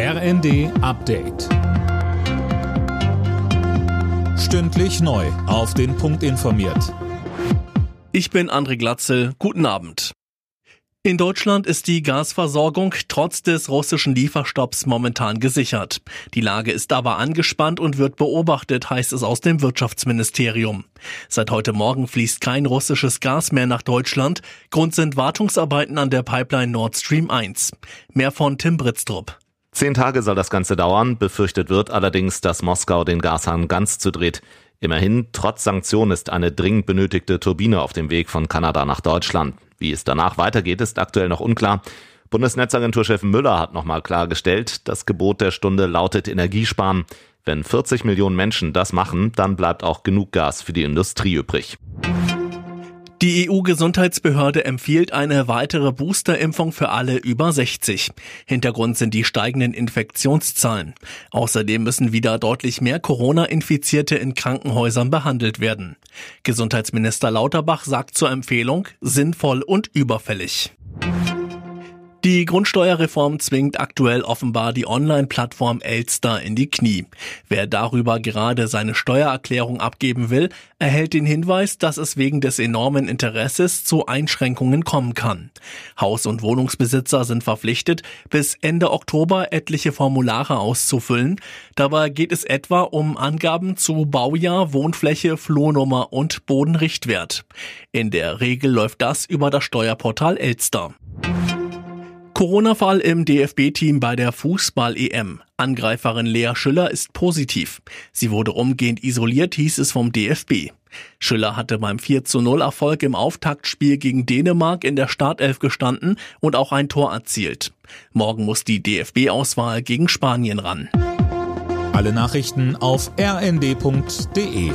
RND Update. Stündlich neu. Auf den Punkt informiert. Ich bin André Glatzel. Guten Abend. In Deutschland ist die Gasversorgung trotz des russischen Lieferstopps momentan gesichert. Die Lage ist aber angespannt und wird beobachtet, heißt es aus dem Wirtschaftsministerium. Seit heute Morgen fließt kein russisches Gas mehr nach Deutschland. Grund sind Wartungsarbeiten an der Pipeline Nord Stream 1. Mehr von Tim Britztrup. Zehn Tage soll das Ganze dauern. Befürchtet wird allerdings, dass Moskau den Gashahn ganz zudreht. Immerhin, trotz Sanktionen ist eine dringend benötigte Turbine auf dem Weg von Kanada nach Deutschland. Wie es danach weitergeht, ist aktuell noch unklar. Bundesnetzagenturchef Müller hat nochmal klargestellt, das Gebot der Stunde lautet Energiesparen. Wenn 40 Millionen Menschen das machen, dann bleibt auch genug Gas für die Industrie übrig. Die EU-Gesundheitsbehörde empfiehlt eine weitere Boosterimpfung für alle über 60. Hintergrund sind die steigenden Infektionszahlen. Außerdem müssen wieder deutlich mehr Corona-Infizierte in Krankenhäusern behandelt werden. Gesundheitsminister Lauterbach sagt zur Empfehlung sinnvoll und überfällig. Die Grundsteuerreform zwingt aktuell offenbar die Online-Plattform Elster in die Knie. Wer darüber gerade seine Steuererklärung abgeben will, erhält den Hinweis, dass es wegen des enormen Interesses zu Einschränkungen kommen kann. Haus- und Wohnungsbesitzer sind verpflichtet, bis Ende Oktober etliche Formulare auszufüllen. Dabei geht es etwa um Angaben zu Baujahr, Wohnfläche, Flohnummer und Bodenrichtwert. In der Regel läuft das über das Steuerportal Elster. Corona-Fall im DFB-Team bei der Fußball-EM. Angreiferin Lea Schüller ist positiv. Sie wurde umgehend isoliert, hieß es vom DFB. Schüller hatte beim 4 zu 0 Erfolg im Auftaktspiel gegen Dänemark in der Startelf gestanden und auch ein Tor erzielt. Morgen muss die DFB-Auswahl gegen Spanien ran. Alle Nachrichten auf rnd.de